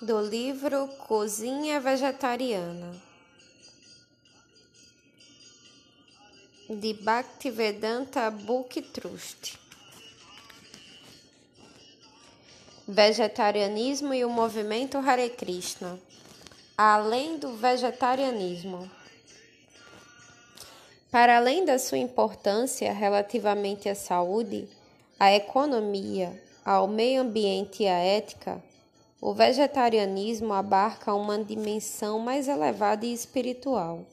do livro Cozinha Vegetariana de Bhaktivedanta Book Trust. Vegetarianismo e o movimento Hare Krishna. Além do vegetarianismo. Para além da sua importância relativamente à saúde, à economia, ao meio ambiente e à ética, o vegetarianismo abarca uma dimensão mais elevada e espiritual,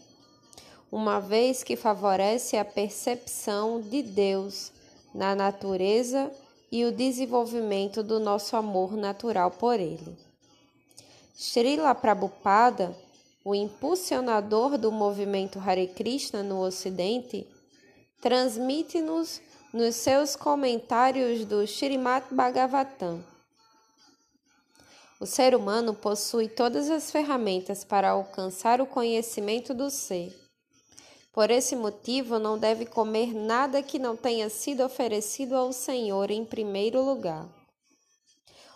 uma vez que favorece a percepção de Deus na natureza e o desenvolvimento do nosso amor natural por ele. Srila Prabhupada, o impulsionador do movimento Hare Krishna no Ocidente, transmite-nos nos seus comentários do Srimad Bhagavatam o ser humano possui todas as ferramentas para alcançar o conhecimento do ser. Por esse motivo, não deve comer nada que não tenha sido oferecido ao Senhor em primeiro lugar.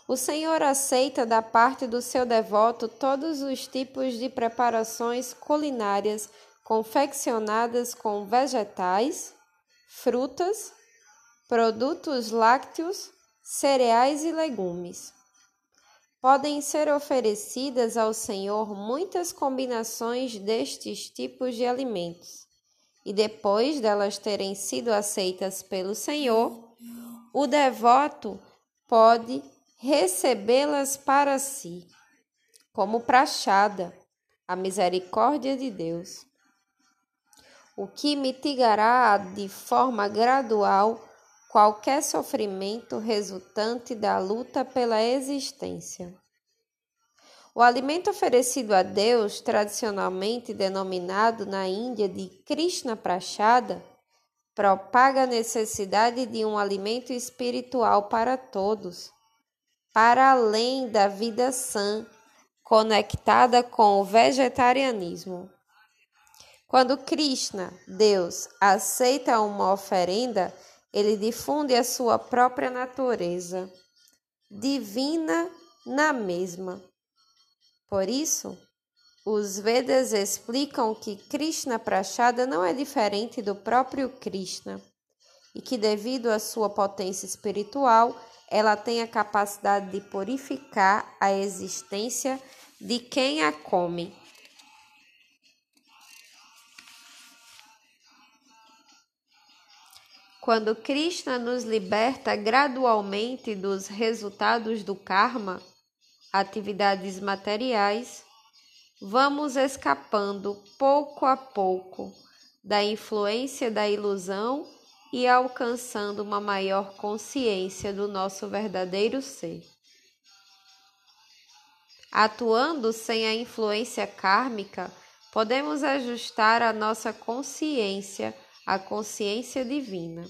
O Senhor aceita da parte do seu devoto todos os tipos de preparações culinárias confeccionadas com vegetais, frutas, produtos lácteos, cereais e legumes. Podem ser oferecidas ao Senhor muitas combinações destes tipos de alimentos, e depois delas terem sido aceitas pelo Senhor, o devoto pode recebê-las para si, como prachada, a misericórdia de Deus, o que mitigará de forma gradual qualquer sofrimento resultante da luta pela existência. O alimento oferecido a Deus, tradicionalmente denominado na Índia de Krishna Prachada, propaga a necessidade de um alimento espiritual para todos, para além da vida sã, conectada com o vegetarianismo. Quando Krishna, Deus, aceita uma oferenda, ele difunde a sua própria natureza divina na mesma. Por isso, os Vedas explicam que Krishna Prachada não é diferente do próprio Krishna e que, devido à sua potência espiritual, ela tem a capacidade de purificar a existência de quem a come. Quando Krishna nos liberta gradualmente dos resultados do karma, atividades materiais, vamos escapando pouco a pouco da influência da ilusão e alcançando uma maior consciência do nosso verdadeiro ser. Atuando sem a influência kármica, podemos ajustar a nossa consciência à consciência divina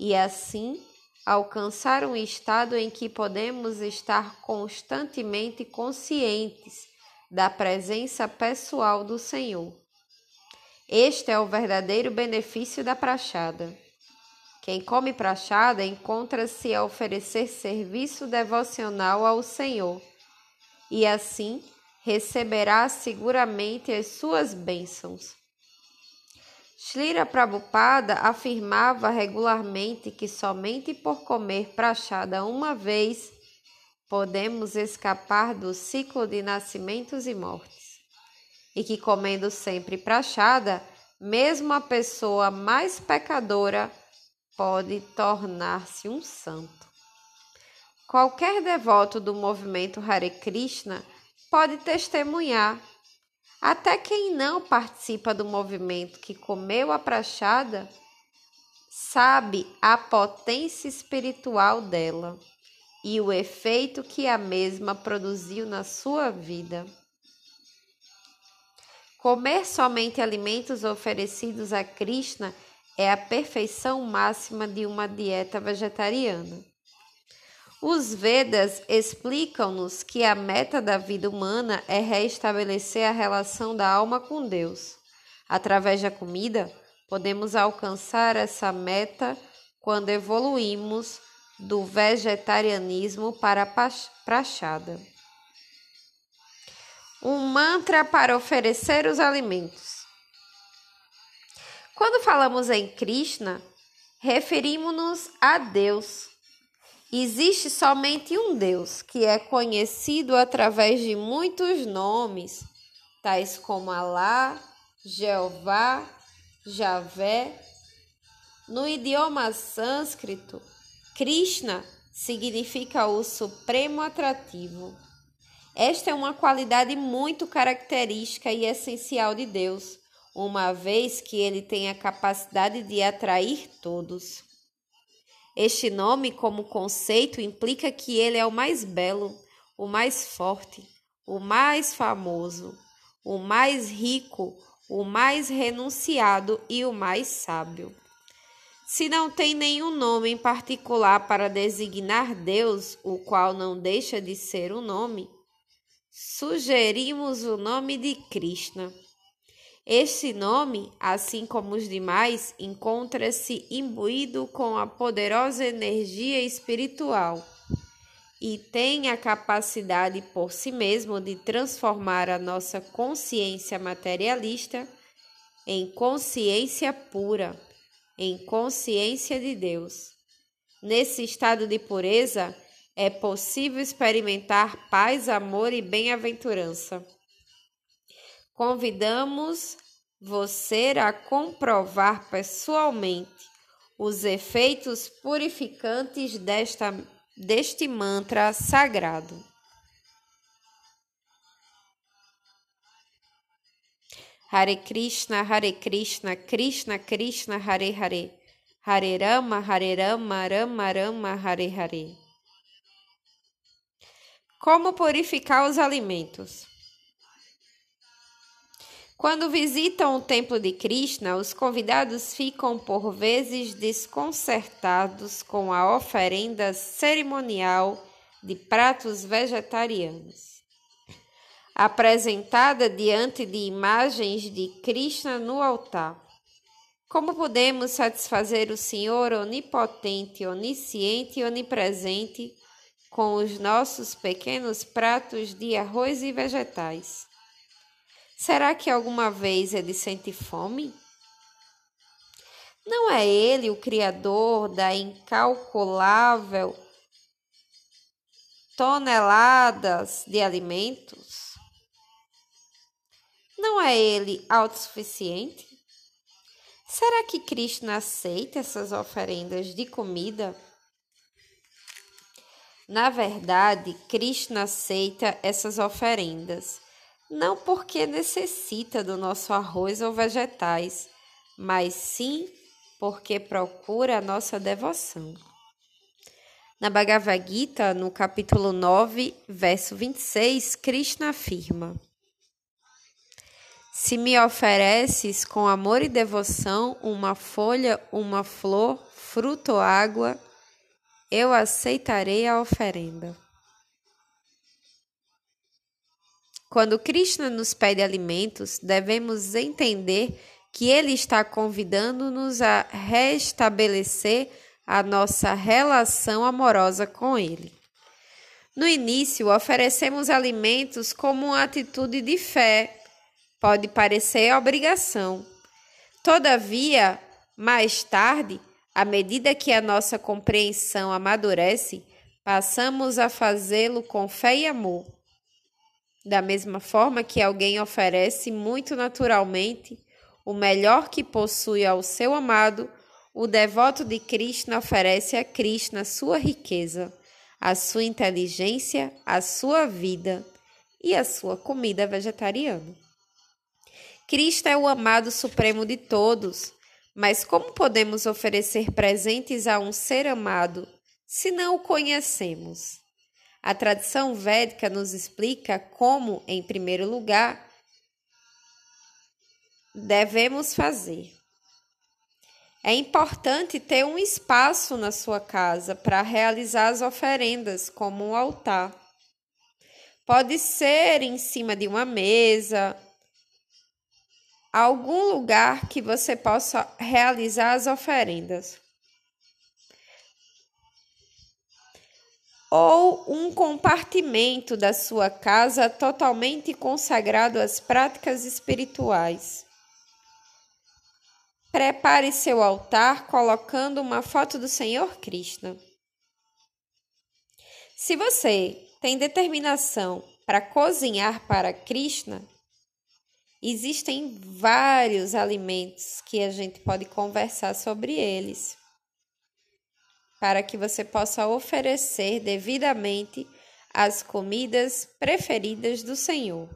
e assim alcançar um estado em que podemos estar constantemente conscientes da presença pessoal do Senhor. Este é o verdadeiro benefício da prachada. Quem come prachada encontra-se a oferecer serviço devocional ao Senhor e assim receberá seguramente as suas bênçãos. Srila Prabhupada afirmava regularmente que somente por comer prachada uma vez podemos escapar do ciclo de nascimentos e mortes, e que comendo sempre prachada, mesmo a pessoa mais pecadora pode tornar-se um santo. Qualquer devoto do movimento Hare Krishna pode testemunhar até quem não participa do movimento que comeu a prachada sabe a potência espiritual dela e o efeito que a mesma produziu na sua vida. Comer somente alimentos oferecidos a Krishna é a perfeição máxima de uma dieta vegetariana. Os Vedas explicam-nos que a meta da vida humana é restabelecer a relação da alma com Deus. Através da comida, podemos alcançar essa meta quando evoluímos do vegetarianismo para a prachada. Um mantra para oferecer os alimentos. Quando falamos em Krishna, referimos-nos a Deus. Existe somente um Deus, que é conhecido através de muitos nomes, tais como Alá, Jeová, Javé. No idioma sânscrito, Krishna significa o supremo atrativo. Esta é uma qualidade muito característica e essencial de Deus, uma vez que ele tem a capacidade de atrair todos. Este nome, como conceito, implica que ele é o mais belo, o mais forte, o mais famoso, o mais rico, o mais renunciado e o mais sábio. Se não tem nenhum nome em particular para designar Deus, o qual não deixa de ser um nome, sugerimos o nome de Krishna. Este nome, assim como os demais, encontra-se imbuído com a poderosa energia espiritual e tem a capacidade por si mesmo de transformar a nossa consciência materialista em consciência pura, em consciência de Deus. Nesse estado de pureza, é possível experimentar paz, amor e bem-aventurança. Convidamos você a comprovar pessoalmente os efeitos purificantes desta, deste mantra sagrado. Hare Krishna, Hare Krishna, Krishna Krishna, Hare Hare, Hare Rama, Hare Rama, Rama Rama, Hare Hare. Como purificar os alimentos? Quando visitam o templo de Krishna, os convidados ficam por vezes desconcertados com a oferenda cerimonial de pratos vegetarianos, apresentada diante de imagens de Krishna no altar. Como podemos satisfazer o Senhor onipotente, onisciente e onipresente com os nossos pequenos pratos de arroz e vegetais. Será que alguma vez ele sente fome? Não é ele o Criador da incalculável toneladas de alimentos? Não é ele autossuficiente? Será que Cristo aceita essas oferendas de comida? Na verdade, Krishna aceita essas oferendas, não porque necessita do nosso arroz ou vegetais, mas sim porque procura a nossa devoção. Na Bhagavad Gita, no capítulo 9, verso 26, Krishna afirma: Se me ofereces com amor e devoção uma folha, uma flor, fruto ou água, eu aceitarei a oferenda. Quando Krishna nos pede alimentos, devemos entender que ele está convidando-nos a restabelecer a nossa relação amorosa com ele. No início, oferecemos alimentos como uma atitude de fé. Pode parecer obrigação. Todavia, mais tarde, à medida que a nossa compreensão amadurece, passamos a fazê-lo com fé e amor. Da mesma forma que alguém oferece muito naturalmente o melhor que possui ao seu amado, o devoto de Krishna oferece a Krishna sua riqueza, a sua inteligência, a sua vida e a sua comida vegetariana. Cristo é o amado supremo de todos mas como podemos oferecer presentes a um ser amado se não o conhecemos? A tradição védica nos explica como, em primeiro lugar, devemos fazer. É importante ter um espaço na sua casa para realizar as oferendas, como um altar. Pode ser em cima de uma mesa, algum lugar que você possa realizar as oferendas. Ou um compartimento da sua casa totalmente consagrado às práticas espirituais. Prepare seu altar colocando uma foto do Senhor Krishna. Se você tem determinação para cozinhar para Krishna, existem vários alimentos que a gente pode conversar sobre eles para que você possa oferecer devidamente as comidas preferidas do Senhor.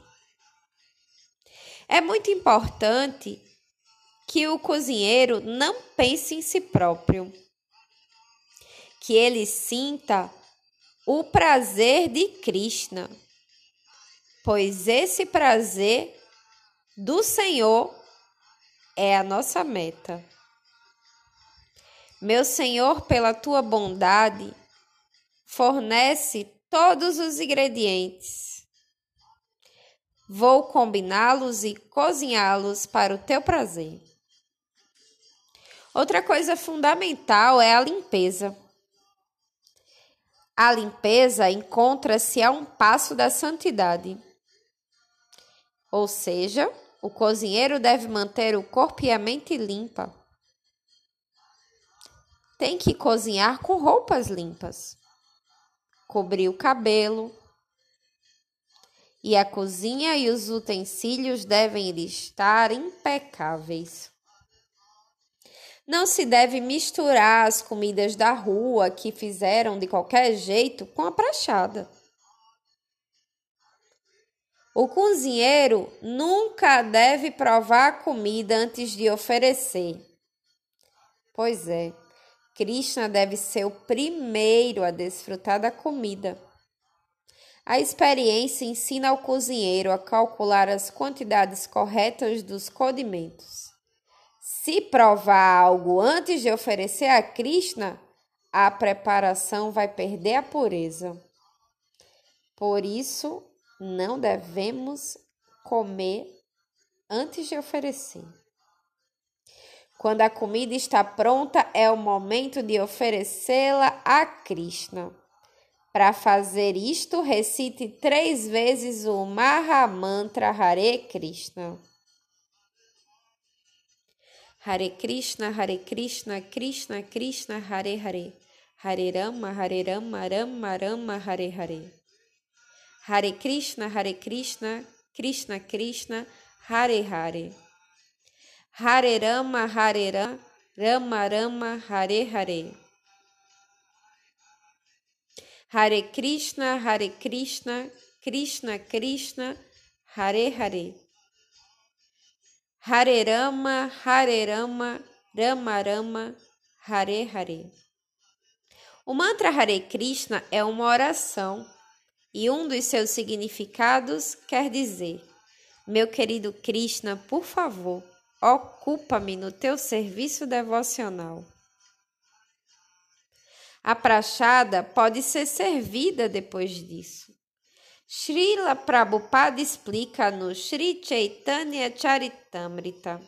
É muito importante que o cozinheiro não pense em si próprio, que ele sinta o prazer de Krishna, pois esse prazer do Senhor é a nossa meta. Meu Senhor, pela tua bondade, fornece todos os ingredientes. Vou combiná-los e cozinhá-los para o teu prazer. Outra coisa fundamental é a limpeza. A limpeza encontra-se a um passo da santidade. Ou seja, o cozinheiro deve manter o corpo e a mente limpa tem que cozinhar com roupas limpas, cobrir o cabelo. E a cozinha e os utensílios devem estar impecáveis. Não se deve misturar as comidas da rua que fizeram de qualquer jeito com a prachada. O cozinheiro nunca deve provar a comida antes de oferecer. Pois é. Krishna deve ser o primeiro a desfrutar da comida. A experiência ensina ao cozinheiro a calcular as quantidades corretas dos condimentos. Se provar algo antes de oferecer a Krishna, a preparação vai perder a pureza. Por isso, não devemos comer antes de oferecer. Quando a comida está pronta, é o momento de oferecê-la a Krishna. Para fazer isto, recite três vezes o Mahamantra Hare Krishna. Hare Krishna, Hare Krishna, Krishna Krishna, Hare Hare. Hare Rama, Hare Rama, Rama Rama, Hare Hare. Hare Krishna, Hare Krishna, Krishna Krishna, Hare Hare. Hare Rama, Hare Rama, Rama Rama, Hare Hare. Hare Krishna, Hare Krishna, Krishna Krishna, Hare Hare. Hare Rama, Hare Rama, Rama Rama, Hare Hare. O mantra Hare Krishna é uma oração e um dos seus significados quer dizer: Meu querido Krishna, por favor, Ocupa-me no teu serviço devocional. A prachada pode ser servida depois disso. Srila Prabhupada explica no Sri Chaitanya Charitamrita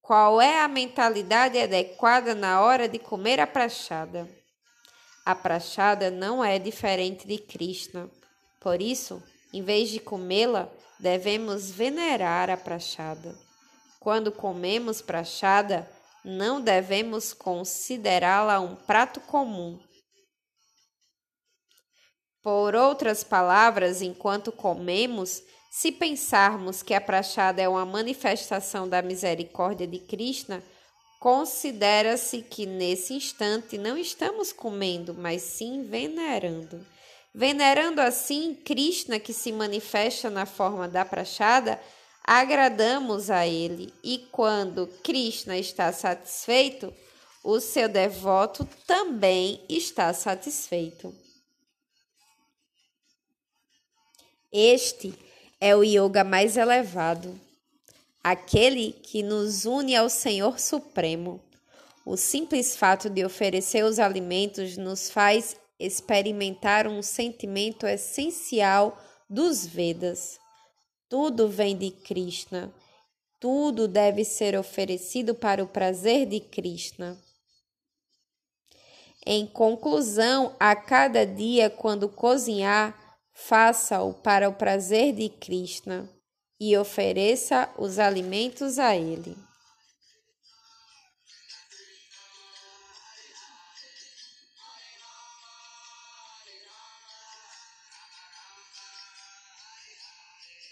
qual é a mentalidade adequada na hora de comer a prachada. A prachada não é diferente de Krishna. Por isso, em vez de comê-la, devemos venerar a prachada. Quando comemos prachada, não devemos considerá-la um prato comum. Por outras palavras, enquanto comemos, se pensarmos que a prachada é uma manifestação da misericórdia de Krishna, considera-se que nesse instante não estamos comendo, mas sim venerando. Venerando assim Krishna, que se manifesta na forma da prachada, agradamos a ele, e quando Krishna está satisfeito, o seu devoto também está satisfeito. Este é o yoga mais elevado, aquele que nos une ao Senhor Supremo. O simples fato de oferecer os alimentos nos faz experimentar um sentimento essencial dos Vedas tudo vem de Krishna. Tudo deve ser oferecido para o prazer de Krishna. Em conclusão, a cada dia, quando cozinhar, faça-o para o prazer de Krishna e ofereça os alimentos a ele.